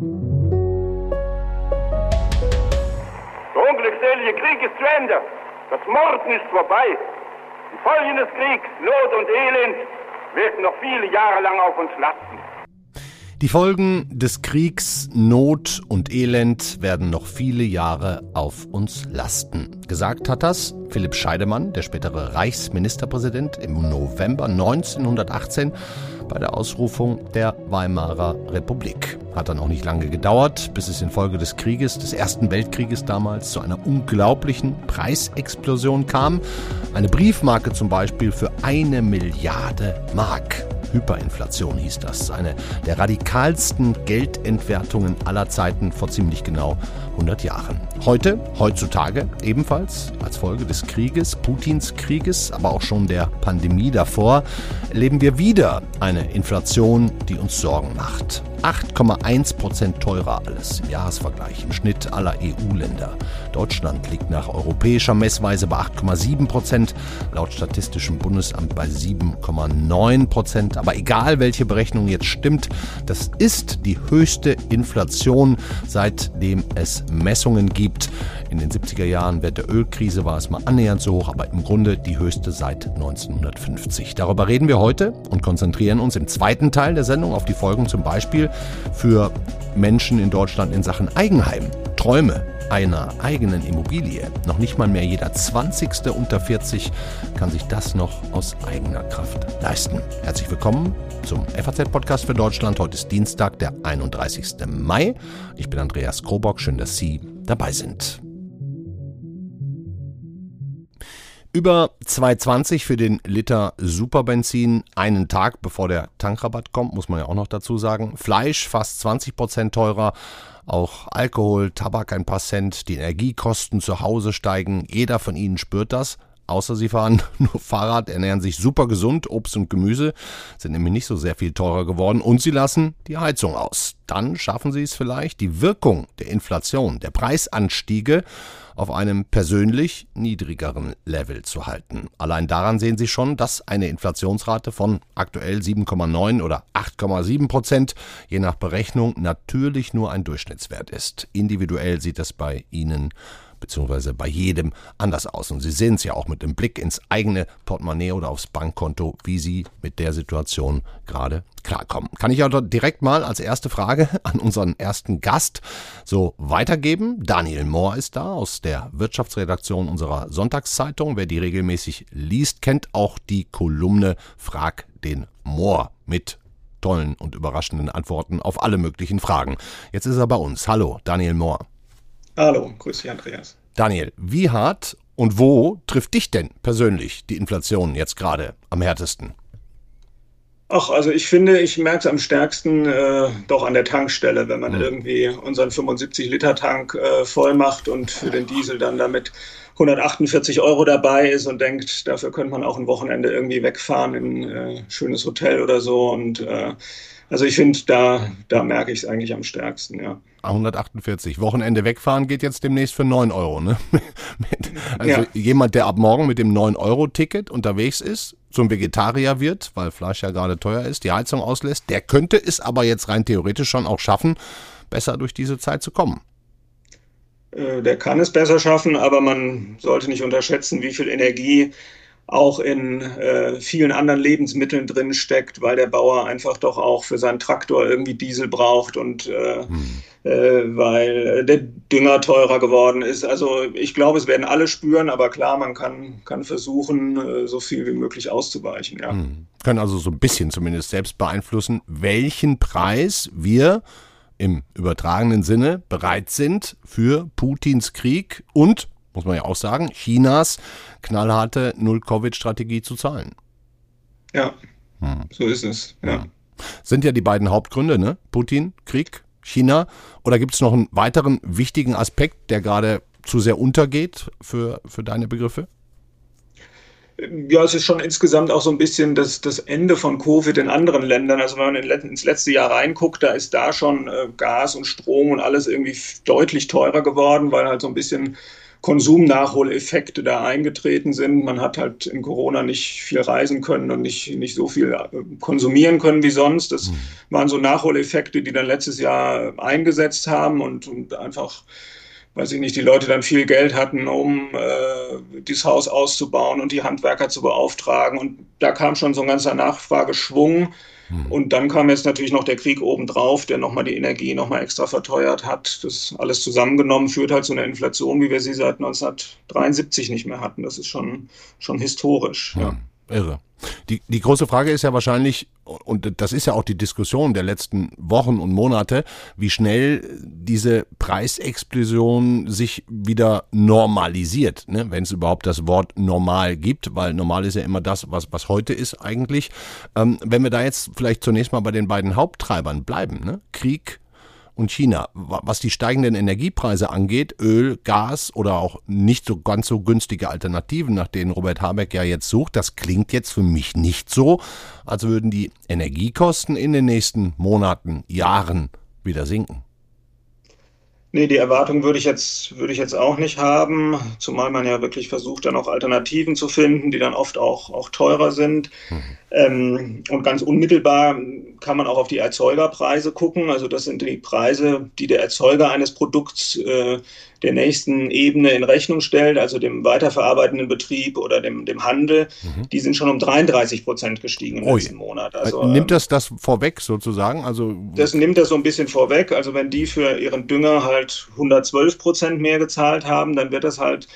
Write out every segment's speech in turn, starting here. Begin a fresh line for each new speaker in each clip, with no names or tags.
Der unglückselige Krieg ist zu Ende. Das Morden ist vorbei. Die Folgen des Kriegs, Not und Elend, werden noch viele Jahre lang auf uns lasten.
Die Folgen des Kriegs, Not und Elend werden noch viele Jahre auf uns lasten. Gesagt hat das Philipp Scheidemann, der spätere Reichsministerpräsident, im November 1918 bei der Ausrufung der Weimarer Republik. Hat dann auch nicht lange gedauert, bis es infolge des Krieges, des Ersten Weltkrieges damals, zu einer unglaublichen Preisexplosion kam. Eine Briefmarke zum Beispiel für eine Milliarde Mark. Hyperinflation hieß das. Eine der radikalsten Geldentwertungen aller Zeiten vor ziemlich genau 100 Jahren. Heute, heutzutage, ebenfalls als Folge des Krieges, Putins Krieges, aber auch schon der Pandemie davor, erleben wir wieder eine Inflation, die uns Sorgen macht. 8,1 Prozent teurer alles im Jahresvergleich im Schnitt aller EU-Länder. Deutschland liegt nach europäischer Messweise bei 8,7 Prozent, laut Statistischem Bundesamt bei 7,9 Prozent. Aber egal, welche Berechnung jetzt stimmt, das ist die höchste Inflation, seitdem es Messungen gibt. In den 70er Jahren während der Ölkrise war es mal annähernd so hoch, aber im Grunde die höchste seit 1950. Darüber reden wir heute und konzentrieren uns im zweiten Teil der Sendung auf die Folgen zum Beispiel für Menschen in Deutschland in Sachen Eigenheim. Träume einer eigenen Immobilie. Noch nicht mal mehr jeder 20. unter 40 kann sich das noch aus eigener Kraft leisten. Herzlich willkommen zum FAZ-Podcast für Deutschland. Heute ist Dienstag, der 31. Mai. Ich bin Andreas Krobock. Schön, dass Sie dabei sind. Über 2,20 für den Liter Superbenzin einen Tag bevor der Tankrabatt kommt, muss man ja auch noch dazu sagen. Fleisch fast 20 Prozent teurer. Auch Alkohol, Tabak ein paar Cent. Die Energiekosten zu Hause steigen. Jeder von Ihnen spürt das. Außer sie fahren nur Fahrrad, ernähren sich super gesund, Obst und Gemüse sind nämlich nicht so sehr viel teurer geworden und sie lassen die Heizung aus. Dann schaffen sie es vielleicht, die Wirkung der Inflation, der Preisanstiege auf einem persönlich niedrigeren Level zu halten. Allein daran sehen Sie schon, dass eine Inflationsrate von aktuell 7,9 oder 8,7 Prozent je nach Berechnung natürlich nur ein Durchschnittswert ist. Individuell sieht das bei Ihnen beziehungsweise bei jedem anders aus. Und Sie sehen es ja auch mit dem Blick ins eigene Portemonnaie oder aufs Bankkonto, wie Sie mit der Situation gerade klarkommen. Kann ich also direkt mal als erste Frage an unseren ersten Gast so weitergeben. Daniel Mohr ist da aus der Wirtschaftsredaktion unserer Sonntagszeitung. Wer die regelmäßig liest, kennt auch die Kolumne Frag den Mohr mit tollen und überraschenden Antworten auf alle möglichen Fragen. Jetzt ist er bei uns. Hallo, Daniel Mohr.
Hallo, grüß dich, Andreas.
Daniel, wie hart und wo trifft dich denn persönlich die Inflation jetzt gerade am härtesten?
Ach, also ich finde, ich merke es am stärksten äh, doch an der Tankstelle, wenn man mhm. irgendwie unseren 75-Liter-Tank äh, voll macht und für den Diesel dann damit 148 Euro dabei ist und denkt, dafür könnte man auch ein Wochenende irgendwie wegfahren in ein äh, schönes Hotel oder so. Und äh, also ich finde, da, da merke ich es eigentlich am stärksten, ja.
148. Wochenende wegfahren geht jetzt demnächst für 9 Euro. Ne? also ja. jemand, der ab morgen mit dem 9-Euro-Ticket unterwegs ist, zum Vegetarier wird, weil Fleisch ja gerade teuer ist, die Heizung auslässt, der könnte es aber jetzt rein theoretisch schon auch schaffen, besser durch diese Zeit zu kommen.
Äh, der kann es besser schaffen, aber man sollte nicht unterschätzen, wie viel Energie auch in äh, vielen anderen Lebensmitteln drin steckt, weil der Bauer einfach doch auch für seinen Traktor irgendwie Diesel braucht und äh, hm. äh, weil der Dünger teurer geworden ist. Also ich glaube, es werden alle spüren, aber klar, man kann, kann versuchen, äh, so viel wie möglich auszuweichen. Ja. Hm.
Können also so ein bisschen zumindest selbst beeinflussen, welchen Preis wir im übertragenen Sinne bereit sind für Putins Krieg und muss man ja auch sagen, Chinas knallharte Null-Covid-Strategie zu zahlen.
Ja, hm. so ist es. Ja.
Sind ja die beiden Hauptgründe, ne? Putin, Krieg, China. Oder gibt es noch einen weiteren wichtigen Aspekt, der gerade zu sehr untergeht für, für deine Begriffe?
Ja, es ist schon insgesamt auch so ein bisschen das, das Ende von Covid in anderen Ländern. Also wenn man ins letzte Jahr reinguckt, da ist da schon äh, Gas und Strom und alles irgendwie deutlich teurer geworden, weil halt so ein bisschen Konsumnachholeffekte da eingetreten sind. Man hat halt in Corona nicht viel reisen können und nicht, nicht so viel äh, konsumieren können wie sonst. Das mhm. waren so Nachholeffekte, die dann letztes Jahr eingesetzt haben und, und einfach weiß ich nicht, die Leute dann viel Geld hatten, um äh, dieses Haus auszubauen und die Handwerker zu beauftragen. Und da kam schon so ein ganzer Nachfrageschwung. Hm. Und dann kam jetzt natürlich noch der Krieg obendrauf, der nochmal die Energie nochmal extra verteuert hat. Das alles zusammengenommen führt halt zu einer Inflation, wie wir sie seit 1973 nicht mehr hatten. Das ist schon, schon historisch.
Ja. ja. Irre. Die, die große Frage ist ja wahrscheinlich, und das ist ja auch die Diskussion der letzten Wochen und Monate, wie schnell diese Preisexplosion sich wieder normalisiert, ne? wenn es überhaupt das Wort normal gibt, weil normal ist ja immer das, was, was heute ist eigentlich. Ähm, wenn wir da jetzt vielleicht zunächst mal bei den beiden Haupttreibern bleiben, ne? Krieg, und China. Was die steigenden Energiepreise angeht, Öl, Gas oder auch nicht so ganz so günstige Alternativen, nach denen Robert Habeck ja jetzt sucht, das klingt jetzt für mich nicht so, als würden die Energiekosten in den nächsten Monaten, Jahren wieder sinken.
Nee, die Erwartung würde ich jetzt, würde ich jetzt auch nicht haben, zumal man ja wirklich versucht, dann auch Alternativen zu finden, die dann oft auch, auch teurer sind. Mhm. Ähm, und ganz unmittelbar kann man auch auf die Erzeugerpreise gucken. Also das sind die Preise, die der Erzeuger eines Produkts äh, der nächsten Ebene in Rechnung stellt, also dem weiterverarbeitenden Betrieb oder dem, dem Handel. Mhm. Die sind schon um 33 Prozent gestiegen im Ui. letzten Monat.
Also, nimmt ähm, das das vorweg sozusagen? Also
das nimmt das so ein bisschen vorweg. Also wenn die für ihren Dünger halt 112 Prozent mehr gezahlt haben, dann wird das halt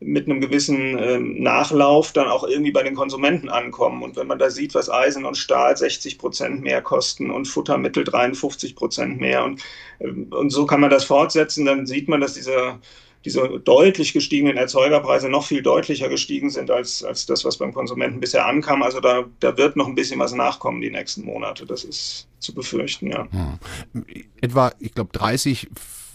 mit einem gewissen ähm, Nachlauf dann auch irgendwie bei den Konsumenten ankommen. Und wenn man da sieht, was Eisen und Stahl 60 Prozent mehr kosten und Futtermittel 53 Prozent mehr und, ähm, und so kann man das fortsetzen, dann sieht man, dass dieser diese deutlich gestiegenen Erzeugerpreise noch viel deutlicher gestiegen sind als, als das, was beim Konsumenten bisher ankam. Also da, da wird noch ein bisschen was nachkommen die nächsten Monate. Das ist zu befürchten, ja.
Hm. Etwa, ich glaube, 30,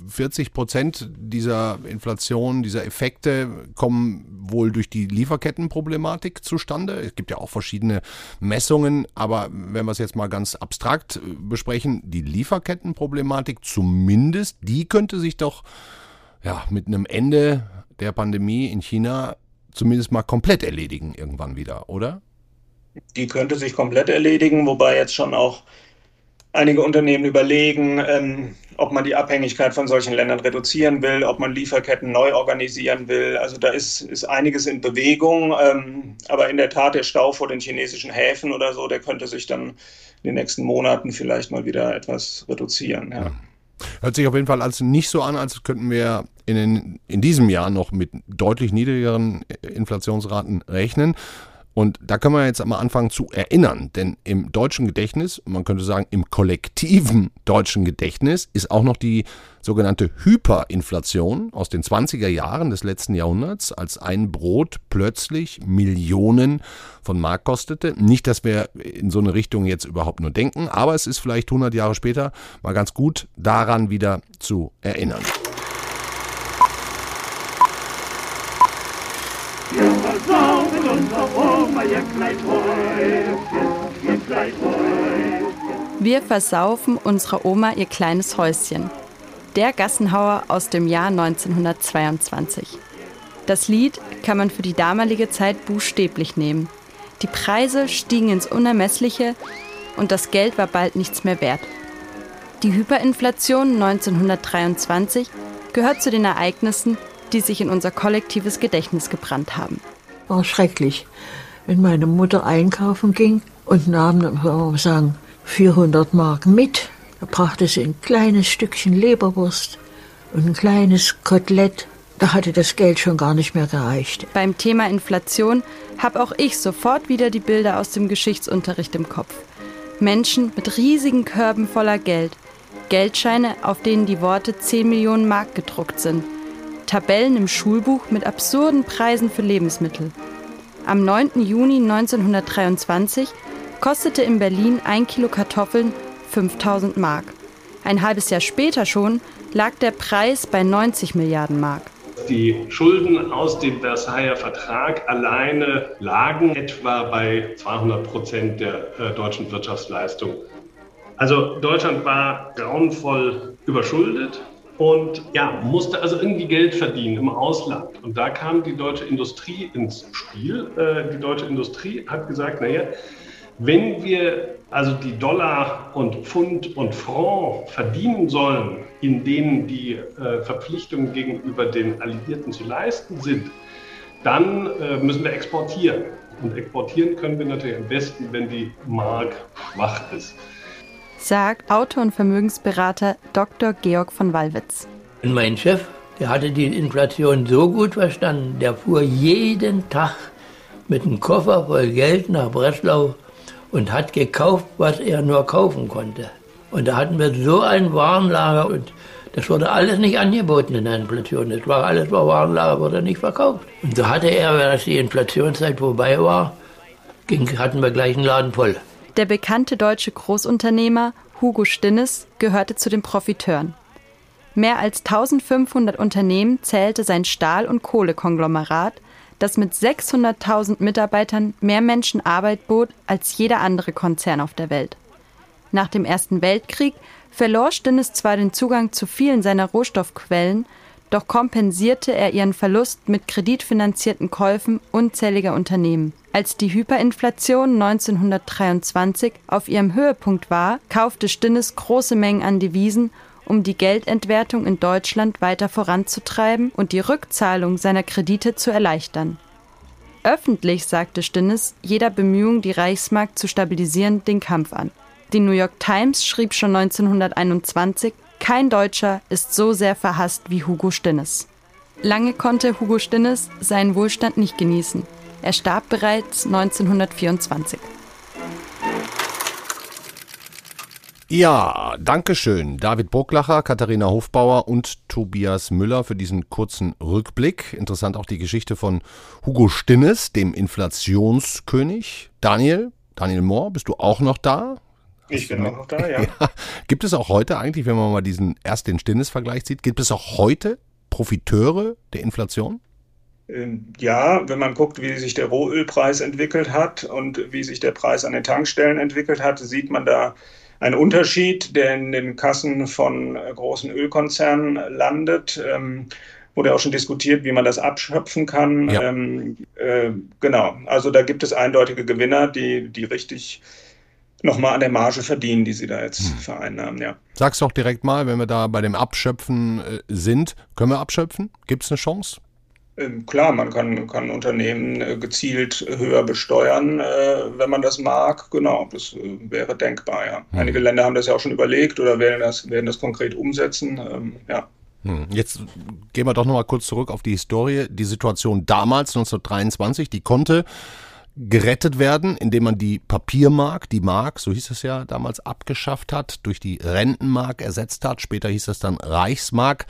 40 Prozent dieser Inflation, dieser Effekte kommen wohl durch die Lieferkettenproblematik zustande. Es gibt ja auch verschiedene Messungen, aber wenn wir es jetzt mal ganz abstrakt besprechen, die Lieferkettenproblematik zumindest, die könnte sich doch ja, mit einem Ende der Pandemie in China zumindest mal komplett erledigen irgendwann wieder, oder?
Die könnte sich komplett erledigen, wobei jetzt schon auch einige Unternehmen überlegen, ähm, ob man die Abhängigkeit von solchen Ländern reduzieren will, ob man Lieferketten neu organisieren will. Also da ist, ist einiges in Bewegung. Ähm, aber in der Tat, der Stau vor den chinesischen Häfen oder so, der könnte sich dann in den nächsten Monaten vielleicht mal wieder etwas reduzieren. Ja.
Hört sich auf jeden Fall als nicht so an, als könnten wir in, den, in diesem Jahr noch mit deutlich niedrigeren Inflationsraten rechnen. Und da können wir jetzt einmal anfangen zu erinnern, denn im deutschen Gedächtnis, man könnte sagen im kollektiven deutschen Gedächtnis, ist auch noch die sogenannte Hyperinflation aus den 20er Jahren des letzten Jahrhunderts, als ein Brot plötzlich Millionen von Mark kostete. Nicht, dass wir in so eine Richtung jetzt überhaupt nur denken, aber es ist vielleicht 100 Jahre später mal ganz gut daran wieder zu erinnern.
Wir versaufen unserer Oma ihr kleines Häuschen. Der Gassenhauer aus dem Jahr 1922. Das Lied kann man für die damalige Zeit buchstäblich nehmen. Die Preise stiegen ins Unermessliche und das Geld war bald nichts mehr wert. Die Hyperinflation 1923 gehört zu den Ereignissen, die sich in unser kollektives Gedächtnis gebrannt haben.
War schrecklich, wenn meine Mutter einkaufen ging und nahm, sagen, 400 Mark mit. Da brachte sie ein kleines Stückchen Leberwurst und ein kleines Kotelett. Da hatte das Geld schon gar nicht mehr gereicht.
Beim Thema Inflation habe auch ich sofort wieder die Bilder aus dem Geschichtsunterricht im Kopf. Menschen mit riesigen Körben voller Geld. Geldscheine, auf denen die Worte 10 Millionen Mark gedruckt sind. Tabellen im Schulbuch mit absurden Preisen für Lebensmittel. Am 9. Juni 1923 kostete in Berlin ein Kilo Kartoffeln 5000 Mark. Ein halbes Jahr später schon lag der Preis bei 90 Milliarden Mark.
Die Schulden aus dem Versailler Vertrag alleine lagen etwa bei 200 Prozent der äh, deutschen Wirtschaftsleistung. Also Deutschland war grauenvoll überschuldet und ja, musste also irgendwie Geld verdienen im Ausland. Und da kam die deutsche Industrie ins Spiel. Äh, die deutsche Industrie hat gesagt, naja, wenn wir also die Dollar und Pfund und Franc verdienen sollen, in denen die äh, Verpflichtungen gegenüber den Alliierten zu leisten sind, dann äh, müssen wir exportieren. Und exportieren können wir natürlich am besten, wenn die Mark schwach ist.
Sagt Autor und Vermögensberater Dr. Georg von Wallwitz.
Mein Chef, der hatte die Inflation so gut verstanden, der fuhr jeden Tag mit einem Koffer voll Geld nach Breslau und hat gekauft, was er nur kaufen konnte. Und da hatten wir so ein Warenlager und das wurde alles nicht angeboten in der Inflation. Das war alles war Warenlager, wurde nicht verkauft. Und so hatte er, als die Inflationszeit vorbei war, ging, hatten wir gleich einen Laden voll.
Der bekannte deutsche Großunternehmer Hugo Stinnes gehörte zu den Profiteuren. Mehr als 1500 Unternehmen zählte sein Stahl- und Kohlekonglomerat, das mit 600.000 Mitarbeitern mehr Menschen Arbeit bot als jeder andere Konzern auf der Welt. Nach dem Ersten Weltkrieg verlor Stinnes zwar den Zugang zu vielen seiner Rohstoffquellen, doch kompensierte er ihren Verlust mit kreditfinanzierten Käufen unzähliger Unternehmen. Als die Hyperinflation 1923 auf ihrem Höhepunkt war, kaufte Stinnes große Mengen an Devisen um die Geldentwertung in Deutschland weiter voranzutreiben und die Rückzahlung seiner Kredite zu erleichtern. Öffentlich sagte Stinnes jeder Bemühung, die Reichsmark zu stabilisieren, den Kampf an. Die New York Times schrieb schon 1921, kein Deutscher ist so sehr verhasst wie Hugo Stinnes. Lange konnte Hugo Stinnes seinen Wohlstand nicht genießen. Er starb bereits 1924.
Ja, danke schön. David Burglacher, Katharina Hofbauer und Tobias Müller für diesen kurzen Rückblick. Interessant auch die Geschichte von Hugo Stinnes, dem Inflationskönig. Daniel, Daniel Mohr, bist du auch noch da?
Ich bin auch noch da, ja. ja.
Gibt es auch heute eigentlich, wenn man mal diesen erst den Stinnes-Vergleich sieht, gibt es auch heute Profiteure der Inflation?
Ähm, ja, wenn man guckt, wie sich der Rohölpreis entwickelt hat und wie sich der Preis an den Tankstellen entwickelt hat, sieht man da ein Unterschied, der in den Kassen von äh, großen Ölkonzernen landet. Ähm, wurde auch schon diskutiert, wie man das abschöpfen kann. Ja. Ähm, äh, genau, also da gibt es eindeutige Gewinner, die, die richtig nochmal an der Marge verdienen, die sie da jetzt hm. vereinnahmen, ja.
Sag's doch direkt mal, wenn wir da bei dem Abschöpfen äh, sind, können wir abschöpfen? Gibt es eine Chance?
Ähm, klar, man kann, kann Unternehmen äh, gezielt höher besteuern, äh, wenn man das mag. Genau, das wäre denkbar, ja. Hm. Einige Länder haben das ja auch schon überlegt oder werden das, werden das konkret umsetzen. Ähm, ja.
Hm. Jetzt gehen wir doch noch mal kurz zurück auf die Historie. Die Situation damals, 1923, die konnte gerettet werden, indem man die Papiermark, die Mark, so hieß es ja damals, abgeschafft hat, durch die Rentenmark ersetzt hat. Später hieß es dann Reichsmark.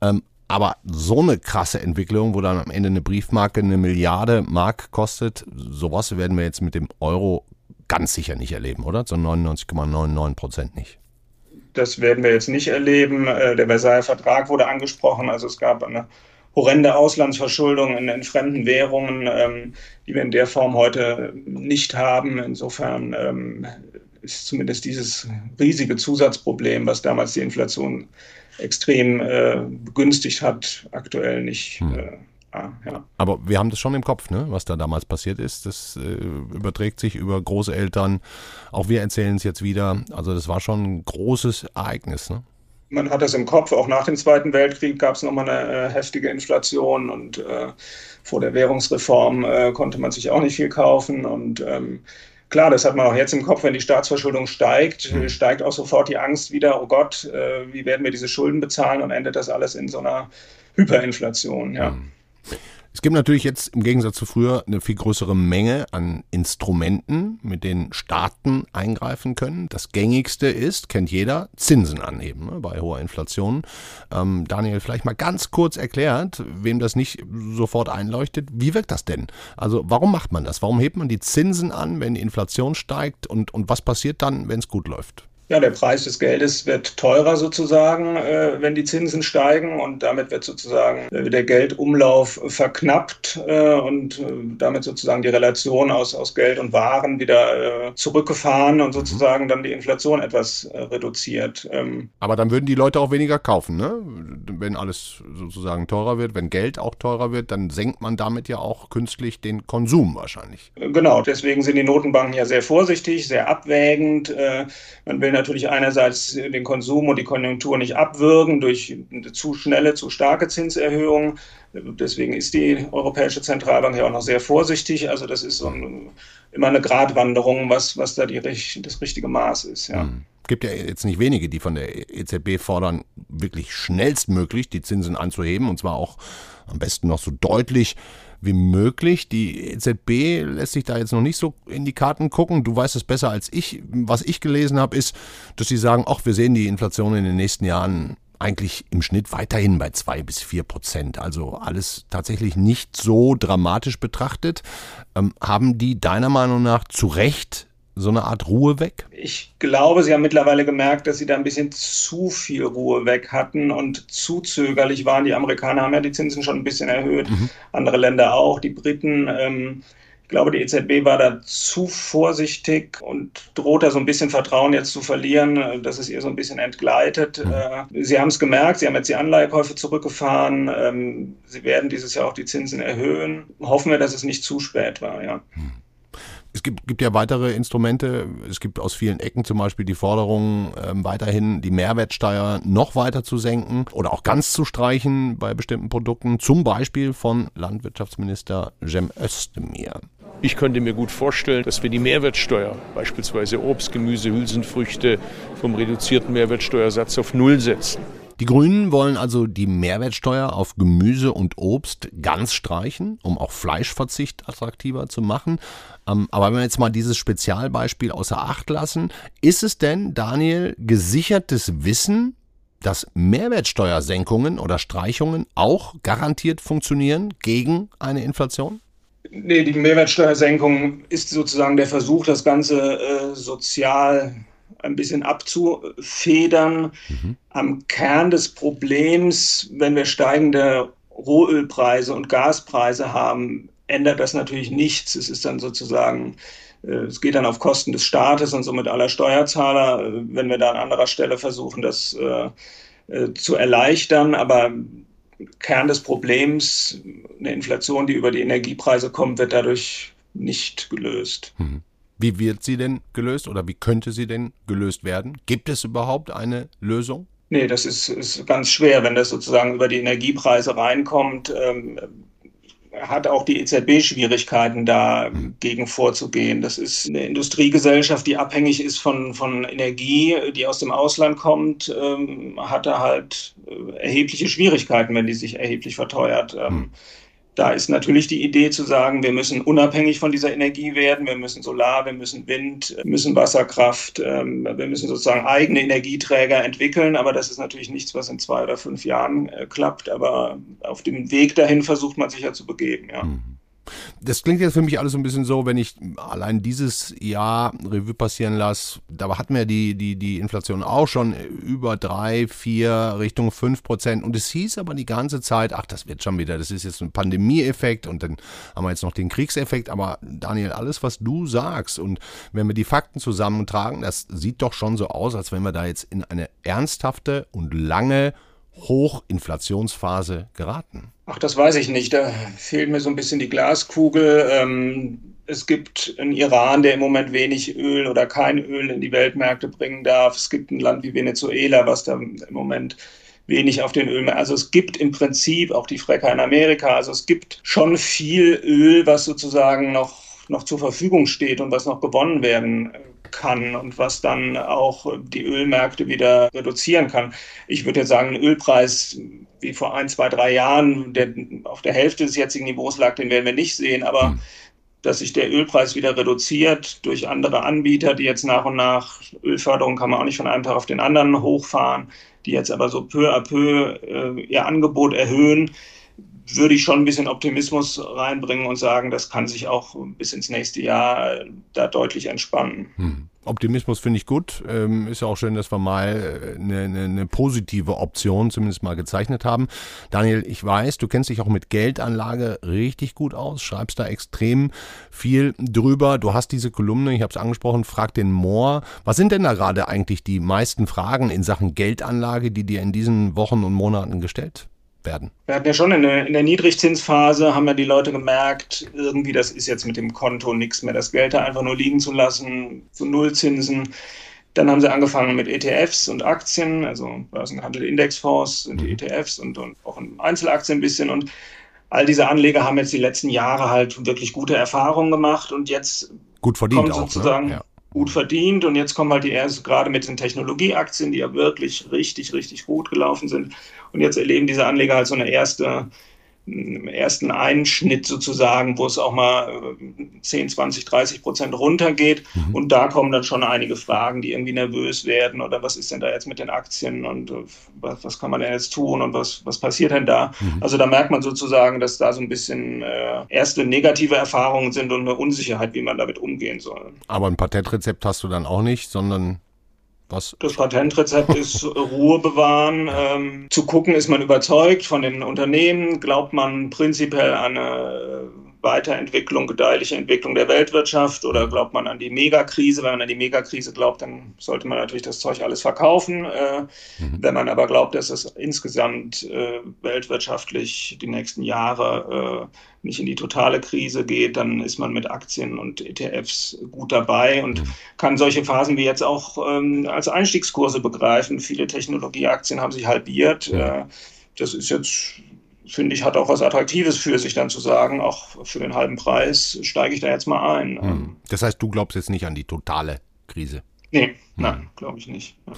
Ähm, aber so eine krasse Entwicklung, wo dann am Ende eine Briefmarke eine Milliarde Mark kostet, sowas werden wir jetzt mit dem Euro ganz sicher nicht erleben, oder? Zu 99,99 Prozent nicht.
Das werden wir jetzt nicht erleben. Äh, der Versailler Vertrag wurde angesprochen. Also es gab eine horrende Auslandsverschuldung in, in fremden Währungen, ähm, die wir in der Form heute nicht haben. Insofern ähm, ist zumindest dieses riesige Zusatzproblem, was damals die Inflation extrem äh, begünstigt hat, aktuell nicht. Hm. Äh, ja.
Aber wir haben das schon im Kopf, ne? was da damals passiert ist. Das äh, überträgt sich über Großeltern. Auch wir erzählen es jetzt wieder. Also das war schon ein großes Ereignis. Ne?
Man hat das im Kopf. Auch nach dem Zweiten Weltkrieg gab es nochmal eine äh, heftige Inflation und äh, vor der Währungsreform äh, konnte man sich auch nicht viel kaufen und ähm, Klar, das hat man auch jetzt im Kopf, wenn die Staatsverschuldung steigt, mhm. steigt auch sofort die Angst wieder, oh Gott, äh, wie werden wir diese Schulden bezahlen und endet das alles in so einer Hyperinflation. Ja. Mhm.
Es gibt natürlich jetzt im Gegensatz zu früher eine viel größere Menge an Instrumenten, mit denen Staaten eingreifen können. Das gängigste ist, kennt jeder, Zinsen anheben ne, bei hoher Inflation. Ähm, Daniel, vielleicht mal ganz kurz erklärt, wem das nicht sofort einleuchtet, wie wirkt das denn? Also warum macht man das? Warum hebt man die Zinsen an, wenn die Inflation steigt und, und was passiert dann, wenn es gut läuft?
Ja, der Preis des Geldes wird teurer sozusagen, äh, wenn die Zinsen steigen und damit wird sozusagen äh, der Geldumlauf verknappt äh, und äh, damit sozusagen die Relation aus, aus Geld und Waren wieder äh, zurückgefahren und sozusagen dann die Inflation etwas äh, reduziert.
Ähm Aber dann würden die Leute auch weniger kaufen, ne? Wenn alles sozusagen teurer wird, wenn Geld auch teurer wird, dann senkt man damit ja auch künstlich den Konsum wahrscheinlich.
Genau, deswegen sind die Notenbanken ja sehr vorsichtig, sehr abwägend. man will natürlich einerseits den Konsum und die Konjunktur nicht abwürgen durch zu schnelle, zu starke Zinserhöhungen. Deswegen ist die Europäische Zentralbank ja auch noch sehr vorsichtig. Also das ist so ein, immer eine Gratwanderung, was, was da die, das richtige Maß ist. Ja.
Mhm gibt ja jetzt nicht wenige, die von der EZB fordern, wirklich schnellstmöglich die Zinsen anzuheben und zwar auch am besten noch so deutlich wie möglich. Die EZB lässt sich da jetzt noch nicht so in die Karten gucken. Du weißt es besser als ich. Was ich gelesen habe, ist, dass sie sagen, ach, wir sehen die Inflation in den nächsten Jahren eigentlich im Schnitt weiterhin bei zwei bis vier Prozent. Also alles tatsächlich nicht so dramatisch betrachtet. Ähm, haben die deiner Meinung nach zu Recht so eine Art Ruhe weg?
Ich glaube, Sie haben mittlerweile gemerkt, dass Sie da ein bisschen zu viel Ruhe weg hatten und zu zögerlich waren. Die Amerikaner haben ja die Zinsen schon ein bisschen erhöht, mhm. andere Länder auch, die Briten. Ähm, ich glaube, die EZB war da zu vorsichtig und droht da so ein bisschen Vertrauen jetzt zu verlieren, dass es ihr so ein bisschen entgleitet. Mhm. Äh, Sie haben es gemerkt, Sie haben jetzt die Anleihekäufe zurückgefahren. Ähm, Sie werden dieses Jahr auch die Zinsen erhöhen. Hoffen wir, dass es nicht zu spät war, ja. Mhm.
Es gibt, gibt ja weitere Instrumente. Es gibt aus vielen Ecken zum Beispiel die Forderung, ähm, weiterhin die Mehrwertsteuer noch weiter zu senken oder auch ganz zu streichen bei bestimmten Produkten, zum Beispiel von Landwirtschaftsminister Jem Özdemir.
Ich könnte mir gut vorstellen, dass wir die Mehrwertsteuer, beispielsweise Obst, Gemüse, Hülsenfrüchte, vom reduzierten Mehrwertsteuersatz auf Null setzen.
Die Grünen wollen also die Mehrwertsteuer auf Gemüse und Obst ganz streichen, um auch Fleischverzicht attraktiver zu machen. Ähm, aber wenn wir jetzt mal dieses Spezialbeispiel außer Acht lassen, ist es denn, Daniel, gesichertes Wissen, dass Mehrwertsteuersenkungen oder Streichungen auch garantiert funktionieren gegen eine Inflation?
Nee, die Mehrwertsteuersenkung ist sozusagen der Versuch, das Ganze äh, sozial ein bisschen abzufedern. Mhm. Am Kern des Problems, wenn wir steigende Rohölpreise und Gaspreise haben, ändert das natürlich nichts. Es ist dann sozusagen, äh, es geht dann auf Kosten des Staates und somit aller Steuerzahler, äh, wenn wir da an anderer Stelle versuchen, das äh, zu erleichtern. Aber Kern des Problems, eine Inflation, die über die Energiepreise kommt, wird dadurch nicht gelöst. Mhm.
Wie wird sie denn gelöst oder wie könnte sie denn gelöst werden? Gibt es überhaupt eine Lösung?
Nee, das ist, ist ganz schwer, wenn das sozusagen über die Energiepreise reinkommt. Ähm, hat auch die EZB Schwierigkeiten, dagegen vorzugehen. Das ist eine Industriegesellschaft, die abhängig ist von, von Energie, die aus dem Ausland kommt, ähm, hat da halt äh, erhebliche Schwierigkeiten, wenn die sich erheblich verteuert. Ähm, hm. Da ist natürlich die Idee zu sagen, wir müssen unabhängig von dieser Energie werden. Wir müssen Solar, wir müssen Wind, müssen Wasserkraft, ähm, wir müssen sozusagen eigene Energieträger entwickeln. Aber das ist natürlich nichts, was in zwei oder fünf Jahren äh, klappt. Aber auf dem Weg dahin versucht man sich ja zu begeben. Ja. Mhm.
Das klingt jetzt für mich alles so ein bisschen so, wenn ich allein dieses Jahr Revue passieren lasse, da hatten wir die, die, die Inflation auch schon über drei, vier, Richtung fünf Prozent. Und es hieß aber die ganze Zeit, ach, das wird schon wieder, das ist jetzt ein Pandemieeffekt und dann haben wir jetzt noch den Kriegseffekt. Aber Daniel, alles, was du sagst und wenn wir die Fakten zusammentragen, das sieht doch schon so aus, als wenn wir da jetzt in eine ernsthafte und lange Hochinflationsphase geraten?
Ach, das weiß ich nicht. Da fehlt mir so ein bisschen die Glaskugel. Ähm, es gibt einen Iran, der im Moment wenig Öl oder kein Öl in die Weltmärkte bringen darf. Es gibt ein Land wie Venezuela, was da im Moment wenig auf den Öl. Also es gibt im Prinzip auch die Frecker in Amerika. Also es gibt schon viel Öl, was sozusagen noch, noch zur Verfügung steht und was noch gewonnen werden kann und was dann auch die Ölmärkte wieder reduzieren kann. Ich würde jetzt sagen, ein Ölpreis wie vor ein, zwei, drei Jahren, der auf der Hälfte des jetzigen Niveaus lag, den werden wir nicht sehen, aber mhm. dass sich der Ölpreis wieder reduziert durch andere Anbieter, die jetzt nach und nach, Ölförderung kann man auch nicht von einem Tag auf den anderen hochfahren, die jetzt aber so peu à peu äh, ihr Angebot erhöhen, würde ich schon ein bisschen Optimismus reinbringen und sagen, das kann sich auch bis ins nächste Jahr da deutlich entspannen. Hm.
Optimismus finde ich gut. Ähm, ist ja auch schön, dass wir mal eine, äh, eine, eine, positive Option zumindest mal gezeichnet haben. Daniel, ich weiß, du kennst dich auch mit Geldanlage richtig gut aus, schreibst da extrem viel drüber. Du hast diese Kolumne, ich habe es angesprochen, frag den Moor. Was sind denn da gerade eigentlich die meisten Fragen in Sachen Geldanlage, die dir in diesen Wochen und Monaten gestellt werden.
Wir hatten ja schon in der, in der Niedrigzinsphase, haben ja die Leute gemerkt, irgendwie das ist jetzt mit dem Konto nichts mehr, das Geld da einfach nur liegen zu lassen, zu Nullzinsen. Dann haben sie angefangen mit ETFs und Aktien, also Börsenhandel, Indexfonds sind die mhm. ETFs und, und auch in Einzelaktien ein bisschen. Und all diese Anleger haben jetzt die letzten Jahre halt wirklich gute Erfahrungen gemacht und jetzt
gut verdient
auch, ne? sozusagen ne? ja gut verdient. Und jetzt kommen halt die ersten, gerade mit den Technologieaktien, die ja wirklich richtig, richtig gut gelaufen sind. Und jetzt erleben diese Anleger halt so eine erste ersten Einschnitt sozusagen, wo es auch mal 10, 20, 30 Prozent runtergeht. Mhm. Und da kommen dann schon einige Fragen, die irgendwie nervös werden oder was ist denn da jetzt mit den Aktien und äh, was, was kann man denn jetzt tun und was, was passiert denn da? Mhm. Also da merkt man sozusagen, dass da so ein bisschen äh, erste negative Erfahrungen sind und eine Unsicherheit, wie man damit umgehen soll.
Aber ein Patentrezept hast du dann auch nicht, sondern was?
Das Patentrezept ist Ruhe bewahren. Ähm, zu gucken, ist man überzeugt von den Unternehmen, glaubt man prinzipiell an eine Weiterentwicklung, gedeihliche Entwicklung der Weltwirtschaft oder glaubt man an die Megakrise? Wenn man an die Megakrise glaubt, dann sollte man natürlich das Zeug alles verkaufen. Äh, mhm. Wenn man aber glaubt, dass es insgesamt äh, weltwirtschaftlich die nächsten Jahre äh, nicht in die totale Krise geht, dann ist man mit Aktien und ETFs gut dabei und mhm. kann solche Phasen wie jetzt auch ähm, als Einstiegskurse begreifen. Viele Technologieaktien haben sich halbiert. Ja. das ist jetzt finde ich, hat auch was Attraktives für sich dann zu sagen, auch für den halben Preis steige ich da jetzt mal ein. Hm.
Das heißt, du glaubst jetzt nicht an die totale Krise?
Nee, hm. nein, glaube ich nicht. Ja.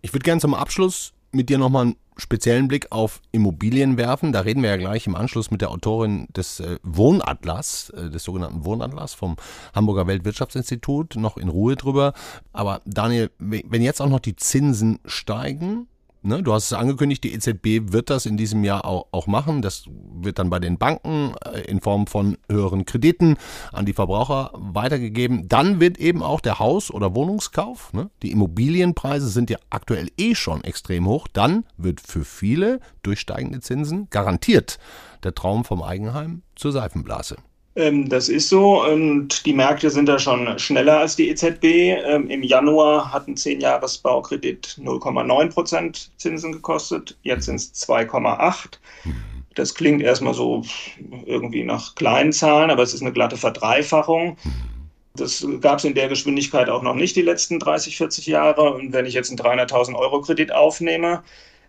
Ich würde gerne zum Abschluss mit dir nochmal einen speziellen Blick auf Immobilien werfen. Da reden wir ja gleich im Anschluss mit der Autorin des äh, Wohnatlas, äh, des sogenannten Wohnatlas vom Hamburger Weltwirtschaftsinstitut, noch in Ruhe drüber. Aber Daniel, wenn jetzt auch noch die Zinsen steigen, Ne, du hast es angekündigt, die EZB wird das in diesem Jahr auch, auch, machen. Das wird dann bei den Banken äh, in Form von höheren Krediten an die Verbraucher weitergegeben. Dann wird eben auch der Haus- oder Wohnungskauf, ne, die Immobilienpreise sind ja aktuell eh schon extrem hoch. Dann wird für viele durch steigende Zinsen garantiert der Traum vom Eigenheim zur Seifenblase.
Ähm, das ist so und die Märkte sind da schon schneller als die EZB. Ähm, Im Januar hat ein 10-Jahres-Baukredit 0,9 Prozent Zinsen gekostet, jetzt sind es 2,8. Das klingt erstmal so irgendwie nach kleinen Zahlen, aber es ist eine glatte Verdreifachung. Das gab es in der Geschwindigkeit auch noch nicht die letzten 30, 40 Jahre. Und wenn ich jetzt einen 300.000 Euro Kredit aufnehme,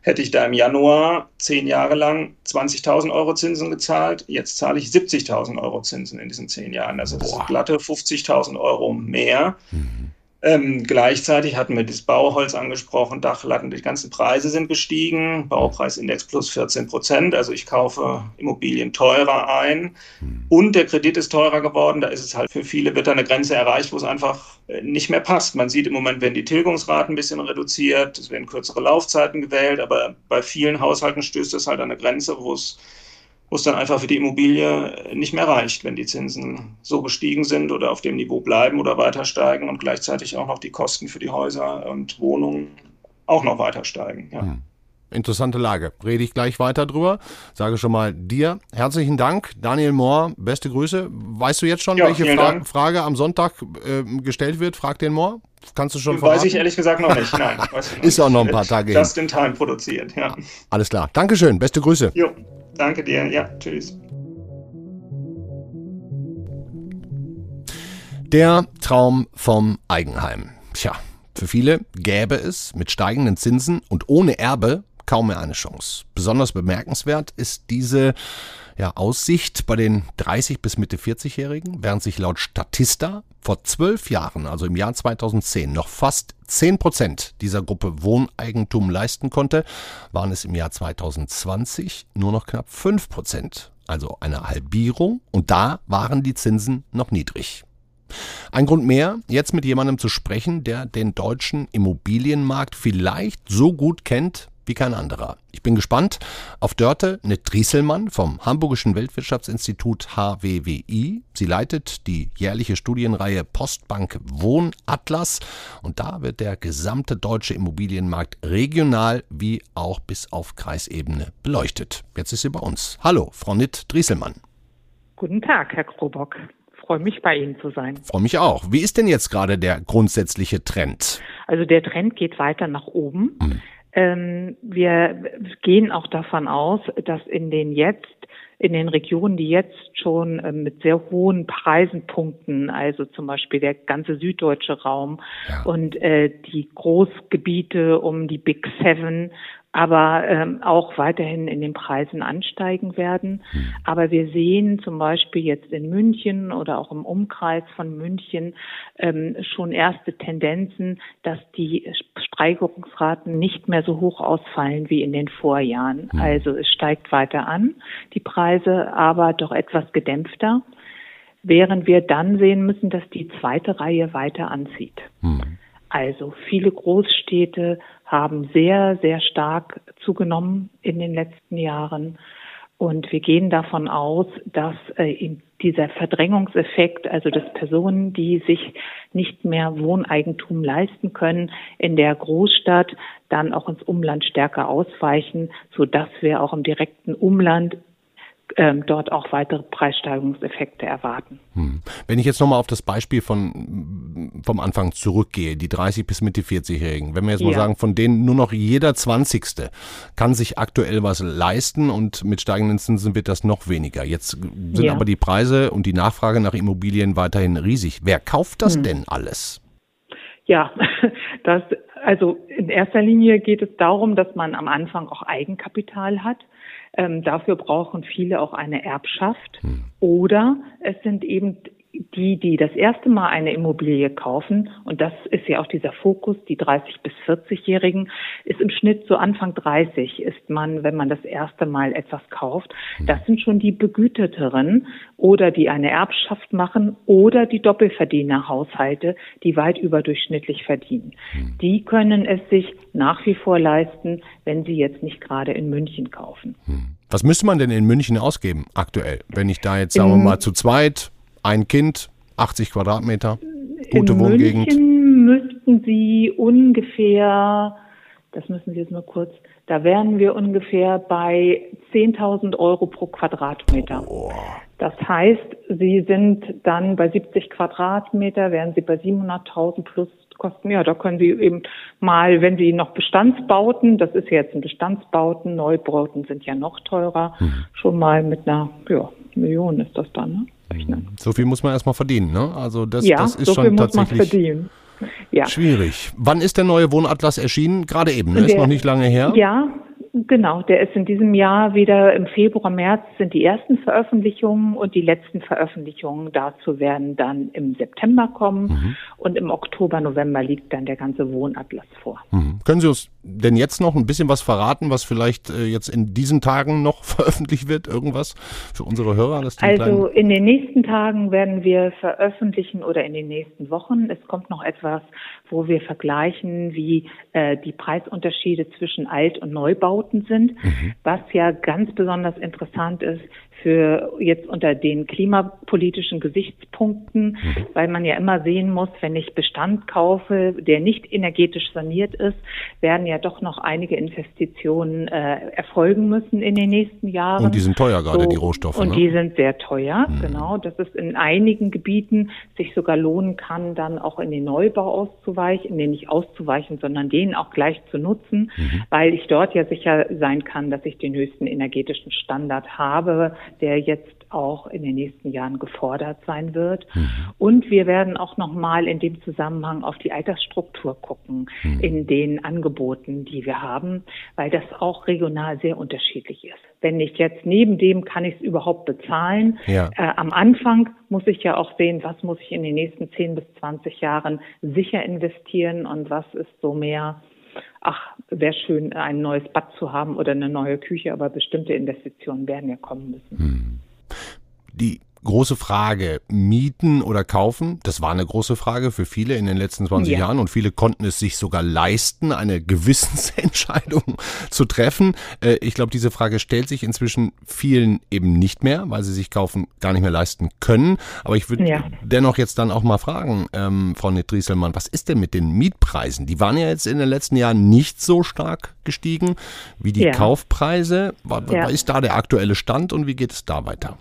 hätte ich da im Januar zehn Jahre lang 20.000 Euro Zinsen gezahlt. Jetzt zahle ich 70.000 Euro Zinsen in diesen zehn Jahren. Also das ist glatte 50.000 Euro mehr. Mhm. Ähm, gleichzeitig hatten wir das Bauholz angesprochen, Dachlatten, die ganzen Preise sind gestiegen, Baupreisindex plus 14 Prozent, also ich kaufe Immobilien teurer ein. Hm. und der Kredit ist teurer geworden, da ist es halt für viele, wird da eine Grenze erreicht, wo es einfach äh, nicht mehr passt. Man sieht im Moment, werden die Tilgungsraten ein bisschen reduziert, es werden kürzere Laufzeiten gewählt, aber bei vielen Haushalten stößt das halt an eine Grenze, wo es wo es dann einfach für die Immobilie nicht mehr reicht, wenn die Zinsen so gestiegen sind oder auf dem Niveau bleiben oder weiter steigen und gleichzeitig auch noch die Kosten für die Häuser und Wohnungen auch noch weiter steigen. Ja. Hm.
Interessante Lage. Rede ich gleich weiter drüber. Sage schon mal dir herzlichen Dank. Daniel Mohr, beste Grüße. Weißt du jetzt schon, ja, welche Fra Frage am Sonntag äh, gestellt wird? Frag den Mohr. Kannst du schon
verraten? Weiß ich ehrlich gesagt noch nicht. Nein,
Ist auch noch ein paar Tage
Just in time produziert, ja.
Alles klar. Dankeschön. Beste Grüße.
Jo. Danke dir. Ja, tschüss.
Der Traum vom Eigenheim. Tja, für viele gäbe es mit steigenden Zinsen und ohne Erbe kaum mehr eine Chance. Besonders bemerkenswert ist diese ja, Aussicht bei den 30 bis Mitte 40-Jährigen, während sich laut Statista vor zwölf Jahren, also im Jahr 2010, noch fast 10 Prozent dieser Gruppe Wohneigentum leisten konnte, waren es im Jahr 2020 nur noch knapp 5 Prozent, also eine Halbierung, und da waren die Zinsen noch niedrig. Ein Grund mehr, jetzt mit jemandem zu sprechen, der den deutschen Immobilienmarkt vielleicht so gut kennt wie kein anderer. Ich bin gespannt auf Dörte Nett-Drieselmann vom Hamburgischen Weltwirtschaftsinstitut HWWI. Sie leitet die jährliche Studienreihe Postbank Wohnatlas und da wird der gesamte deutsche Immobilienmarkt regional wie auch bis auf Kreisebene beleuchtet. Jetzt ist sie bei uns. Hallo, Frau Nett-Drieselmann.
Guten Tag, Herr Krobock. Freue mich, bei Ihnen zu sein.
Freue mich auch. Wie ist denn jetzt gerade der grundsätzliche Trend?
Also der Trend geht weiter nach oben. Hm. Ähm, wir gehen auch davon aus, dass in den jetzt in den Regionen, die jetzt schon äh, mit sehr hohen Preisen punkten, also zum Beispiel der ganze süddeutsche Raum ja. und äh, die Großgebiete um die Big Seven aber ähm, auch weiterhin in den Preisen ansteigen werden. Hm. Aber wir sehen zum Beispiel jetzt in München oder auch im Umkreis von München ähm, schon erste Tendenzen, dass die Steigerungsraten nicht mehr so hoch ausfallen wie in den Vorjahren. Hm. Also es steigt weiter an, die Preise, aber doch etwas gedämpfter während wir dann sehen müssen, dass die zweite Reihe weiter anzieht. Hm. Also viele Großstädte haben sehr, sehr stark zugenommen in den letzten Jahren. Und wir gehen davon aus, dass äh, dieser Verdrängungseffekt, also dass Personen, die sich nicht mehr Wohneigentum leisten können, in der Großstadt dann auch ins Umland stärker ausweichen, sodass wir auch im direkten Umland dort auch weitere Preissteigerungseffekte erwarten.
Hm. Wenn ich jetzt nochmal auf das Beispiel von, vom Anfang zurückgehe, die 30 bis Mitte 40-Jährigen, wenn wir jetzt ja. mal sagen, von denen nur noch jeder 20. kann sich aktuell was leisten und mit steigenden Zinsen wird das noch weniger. Jetzt sind ja. aber die Preise und die Nachfrage nach Immobilien weiterhin riesig. Wer kauft das hm. denn alles?
Ja, das, also in erster Linie geht es darum, dass man am Anfang auch Eigenkapital hat. Ähm, dafür brauchen viele auch eine Erbschaft. Hm. Oder es sind eben die, die das erste Mal eine Immobilie kaufen, und das ist ja auch dieser Fokus, die 30 bis 40-Jährigen, ist im Schnitt so Anfang 30 ist man, wenn man das erste Mal etwas kauft. Hm. Das sind schon die Begüterteren oder die eine Erbschaft machen oder die Doppelverdienerhaushalte, die weit überdurchschnittlich verdienen. Hm. Die können es sich nach wie vor leisten, wenn sie jetzt nicht gerade in München kaufen.
Hm. Was müsste man denn in München ausgeben aktuell, wenn ich da jetzt, sagen wir mal, zu zweit ein Kind, 80 Quadratmeter, gute
In
Wohngegend.
München müssten Sie ungefähr, das müssen Sie jetzt mal kurz, da wären wir ungefähr bei 10.000 Euro pro Quadratmeter. Oh. Das heißt, Sie sind dann bei 70 Quadratmeter, wären Sie bei 700.000 plus Kosten. Ja, da können Sie eben mal, wenn Sie noch Bestandsbauten, das ist jetzt ein Bestandsbauten, Neubauten sind ja noch teurer, mhm. schon mal mit einer ja, Million ist das dann. Ne?
Rechnen. So viel muss man erstmal verdienen, ne? Also das, ja, das ist so schon tatsächlich ja. schwierig. Wann ist der neue Wohnatlas erschienen? Gerade eben, ne? ist noch nicht lange her.
Ja, Genau, der ist in diesem Jahr wieder im Februar, März sind die ersten Veröffentlichungen und die letzten Veröffentlichungen dazu werden dann im September kommen mhm. und im Oktober, November liegt dann der ganze Wohnatlas vor.
Mhm. Können Sie uns denn jetzt noch ein bisschen was verraten, was vielleicht äh, jetzt in diesen Tagen noch veröffentlicht wird? Irgendwas für unsere Hörer?
also in den nächsten Tagen werden wir veröffentlichen oder in den nächsten Wochen. Es kommt noch etwas, wo wir vergleichen, wie äh, die Preisunterschiede zwischen Alt- und Neubau Bauten sind, mhm. was ja ganz besonders interessant ist für jetzt unter den klimapolitischen Gesichtspunkten, mhm. weil man ja immer sehen muss, wenn ich Bestand kaufe, der nicht energetisch saniert ist, werden ja doch noch einige Investitionen äh, erfolgen müssen in den nächsten Jahren.
Und die sind teuer gerade, so, die Rohstoffe.
Und
ne?
die sind sehr teuer, mhm. genau. Dass es in einigen Gebieten sich sogar lohnen kann, dann auch in den Neubau auszuweichen, in den nicht auszuweichen, sondern den auch gleich zu nutzen, mhm. weil ich dort ja sicher sein kann, dass ich den höchsten energetischen Standard habe, der jetzt auch in den nächsten Jahren gefordert sein wird. Mhm. Und wir werden auch nochmal in dem Zusammenhang auf die Altersstruktur gucken mhm. in den Angeboten, die wir haben, weil das auch regional sehr unterschiedlich ist. Wenn ich jetzt neben dem kann ich es überhaupt bezahlen. Ja. Äh, am Anfang muss ich ja auch sehen, was muss ich in den nächsten 10 bis 20 Jahren sicher investieren und was ist so mehr ach, wäre schön, ein neues Bad zu haben oder eine neue Küche, aber bestimmte Investitionen werden ja kommen müssen. Hm.
Die große Frage, mieten oder kaufen? Das war eine große Frage für viele in den letzten 20 ja. Jahren und viele konnten es sich sogar leisten, eine Gewissensentscheidung zu treffen. Äh, ich glaube, diese Frage stellt sich inzwischen vielen eben nicht mehr, weil sie sich kaufen gar nicht mehr leisten können. Aber ich würde ja. dennoch jetzt dann auch mal fragen, ähm, Frau Netrieselmann, was ist denn mit den Mietpreisen? Die waren ja jetzt in den letzten Jahren nicht so stark gestiegen wie die ja. Kaufpreise. Was ist da der aktuelle Stand und wie geht es da weiter?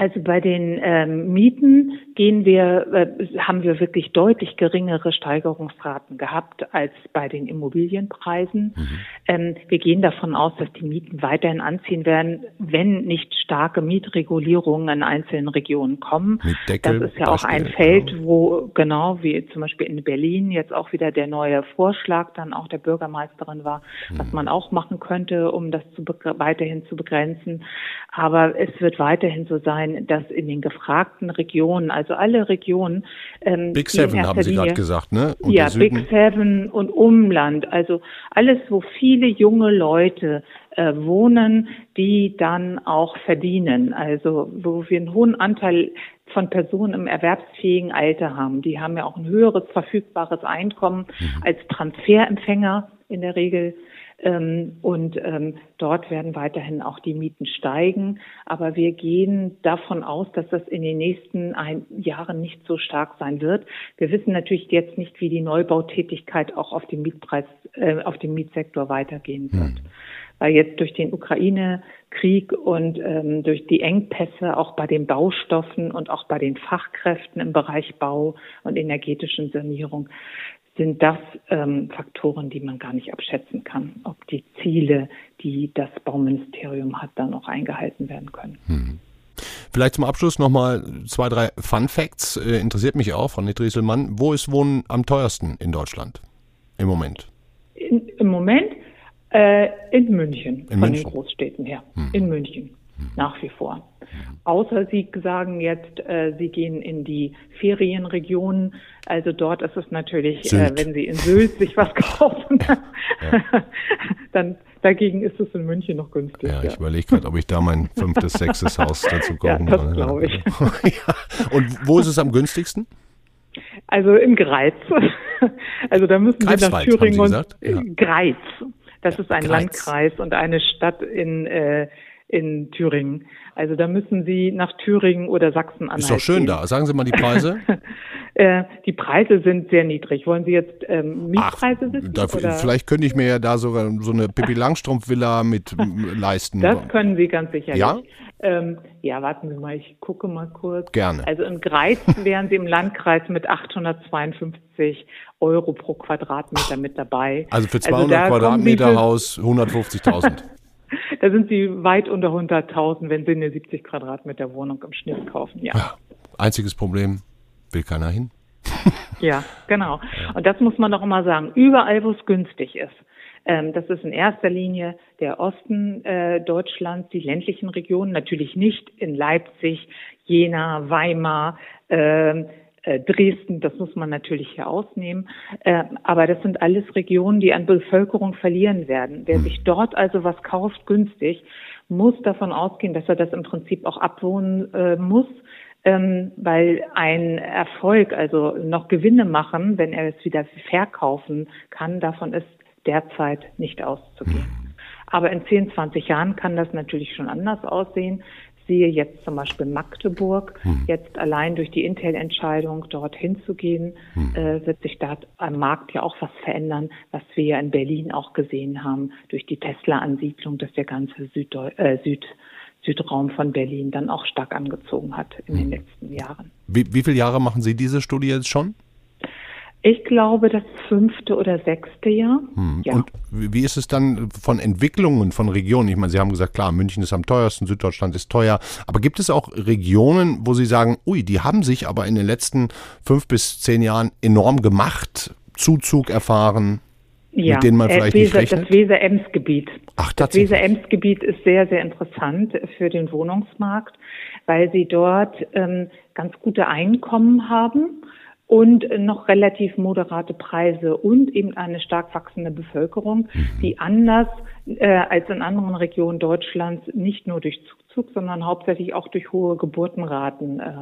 Also bei den ähm, Mieten gehen wir, äh, haben wir wirklich deutlich geringere Steigerungsraten gehabt als bei den Immobilienpreisen. Mhm. Ähm, wir gehen davon aus, dass die Mieten weiterhin anziehen werden, wenn nicht starke Mietregulierungen in einzelnen Regionen kommen. das ist ja auch ein Feld, genau. wo genau wie zum Beispiel in Berlin jetzt auch wieder der neue Vorschlag dann auch der Bürgermeisterin war, mhm. was man auch machen könnte, um das zu weiterhin zu begrenzen. Aber es wird weiterhin so sein, sein, dass in den gefragten Regionen, also alle Regionen,
ähm, Big Seven haben Sie gerade gesagt, ne?
Und ja, Big Seven und Umland, also alles, wo viele junge Leute äh, wohnen, die dann auch verdienen, also wo wir einen hohen Anteil von Personen im erwerbsfähigen Alter haben. Die haben ja auch ein höheres verfügbares Einkommen mhm. als Transferempfänger in der Regel. Ähm, und ähm, dort werden weiterhin auch die Mieten steigen. Aber wir gehen davon aus, dass das in den nächsten Jahren nicht so stark sein wird. Wir wissen natürlich jetzt nicht, wie die Neubautätigkeit auch auf den Mietpreis, äh, auf den Mietsektor weitergehen wird. Hm. Weil jetzt durch den Ukraine-Krieg und ähm, durch die Engpässe auch bei den Baustoffen und auch bei den Fachkräften im Bereich Bau und energetischen Sanierung sind das ähm, Faktoren, die man gar nicht abschätzen kann, ob die Ziele, die das Bauministerium hat, dann auch eingehalten werden können. Hm.
Vielleicht zum Abschluss nochmal zwei, drei Fun Facts. Äh, interessiert mich auch von Ned Rieselmann. Wo ist Wohnen am teuersten in Deutschland im Moment?
In, Im Moment äh, in München, in von München? den Großstädten her. Hm. In München. Nach wie vor. Außer Sie sagen jetzt, äh, Sie gehen in die Ferienregionen. Also dort ist es natürlich, äh, wenn Sie in Sylt sich was kaufen, ja. dann dagegen ist es in München noch günstiger.
Ja, ich überlege gerade, ob ich da mein fünftes, sechstes Haus dazu kaufen
ja, das glaube ich.
ja. Und wo ist es am günstigsten?
Also im Greiz. Also da müssen Sie nach Thüringen und ja. Greiz. Das ist ein Greiz. Landkreis und eine Stadt in äh, in Thüringen. Also da müssen Sie nach Thüringen oder Sachsen-Anhalt.
Ist doch schön
gehen.
da. Sagen Sie mal die Preise.
äh, die Preise sind sehr niedrig. Wollen Sie jetzt ähm, Mietpreise Ach, wissen?
Da, vielleicht könnte ich mir ja da sogar so eine Pippi Langstrumpf-Villa mit leisten.
Das können Sie ganz sicherlich. Ja? Ähm, ja, warten Sie mal, ich gucke mal kurz.
Gerne.
Also in Greiz wären Sie im Landkreis mit 852 Euro pro Quadratmeter mit dabei.
Also für 200 also Quadratmeter Haus 150.000.
da sind sie weit unter 100.000, wenn sie eine 70 Quadratmeter Wohnung im Schnitt kaufen. Ja. ja
einziges Problem, will keiner hin.
ja, genau. Und das muss man doch immer sagen. Überall, wo es günstig ist. Ähm, das ist in erster Linie der Osten äh, Deutschlands, die ländlichen Regionen, natürlich nicht in Leipzig, Jena, Weimar, äh, äh, Dresden, das muss man natürlich hier ausnehmen. Äh, aber das sind alles Regionen, die an Bevölkerung verlieren werden. Wer sich dort also was kauft, günstig, muss davon ausgehen, dass er das im Prinzip auch abwohnen äh, muss. Ähm, weil ein Erfolg, also noch Gewinne machen, wenn er es wieder verkaufen kann, davon ist derzeit nicht auszugehen. Aber in 10, 20 Jahren kann das natürlich schon anders aussehen sehe jetzt zum Beispiel Magdeburg, hm. jetzt allein durch die Intel-Entscheidung dorthin zu gehen, hm. äh, wird sich da am Markt ja auch was verändern, was wir ja in Berlin auch gesehen haben, durch die Tesla-Ansiedlung, dass der ganze Süddeu äh, Süd Südraum von Berlin dann auch stark angezogen hat in hm. den letzten Jahren.
Wie, wie viele Jahre machen Sie diese Studie jetzt schon?
Ich glaube, das fünfte oder sechste Jahr.
Hm. Ja. Und wie ist es dann von Entwicklungen von Regionen? Ich meine, Sie haben gesagt, klar, München ist am teuersten, Süddeutschland ist teuer. Aber gibt es auch Regionen, wo Sie sagen, ui, die haben sich aber in den letzten fünf bis zehn Jahren enorm gemacht, Zuzug erfahren, ja. mit denen man äh, vielleicht Weser, nicht rechnet?
Das Weser-Ems-Gebiet. Ach, tatsächlich. Das Weser-Ems-Gebiet ist sehr, sehr interessant für den Wohnungsmarkt, weil Sie dort ähm, ganz gute Einkommen haben und noch relativ moderate Preise und eben eine stark wachsende Bevölkerung, mhm. die anders äh, als in anderen Regionen Deutschlands nicht nur durch Zuzug, sondern hauptsächlich auch durch hohe Geburtenraten äh,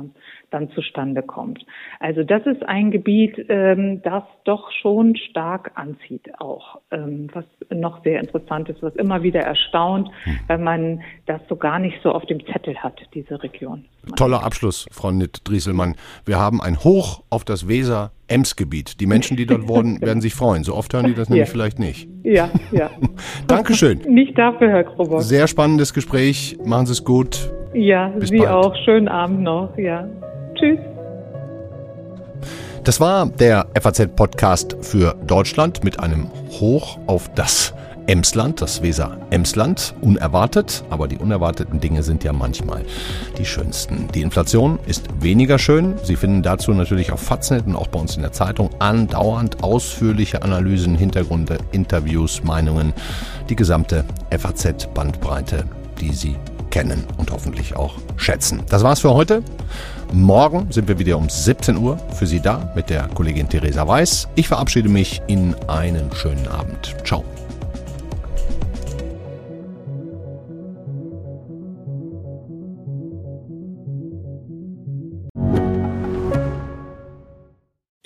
dann zustande kommt. Also das ist ein Gebiet, ähm, das doch schon stark anzieht auch, ähm, was noch sehr interessant ist, was immer wieder erstaunt, hm. weil man das so gar nicht so auf dem Zettel hat, diese Region.
Toller Abschluss, Frau Nitt-Drieselmann. Wir haben ein Hoch auf das Weser-Ems-Gebiet. Die Menschen, die dort wohnen, werden sich freuen. So oft hören die das nämlich ja. vielleicht nicht.
Ja, ja.
Dankeschön.
Nicht dafür, Herr Krobock.
Sehr spannendes Gespräch. Machen Sie es gut.
Ja, Bis Sie bald. auch. Schönen Abend noch. Ja. Tschüss.
Das war der FAZ-Podcast für Deutschland mit einem Hoch auf das Emsland, das Weser-Emsland. Unerwartet, aber die unerwarteten Dinge sind ja manchmal die schönsten. Die Inflation ist weniger schön. Sie finden dazu natürlich auf Faznet und auch bei uns in der Zeitung andauernd ausführliche Analysen, Hintergründe, Interviews, Meinungen, die gesamte FAZ-Bandbreite, die Sie kennen und hoffentlich auch schätzen. Das war's für heute. Morgen sind wir wieder um 17 Uhr für Sie da mit der Kollegin Theresa Weiß. Ich verabschiede mich in einen schönen Abend. Ciao.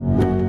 thank you.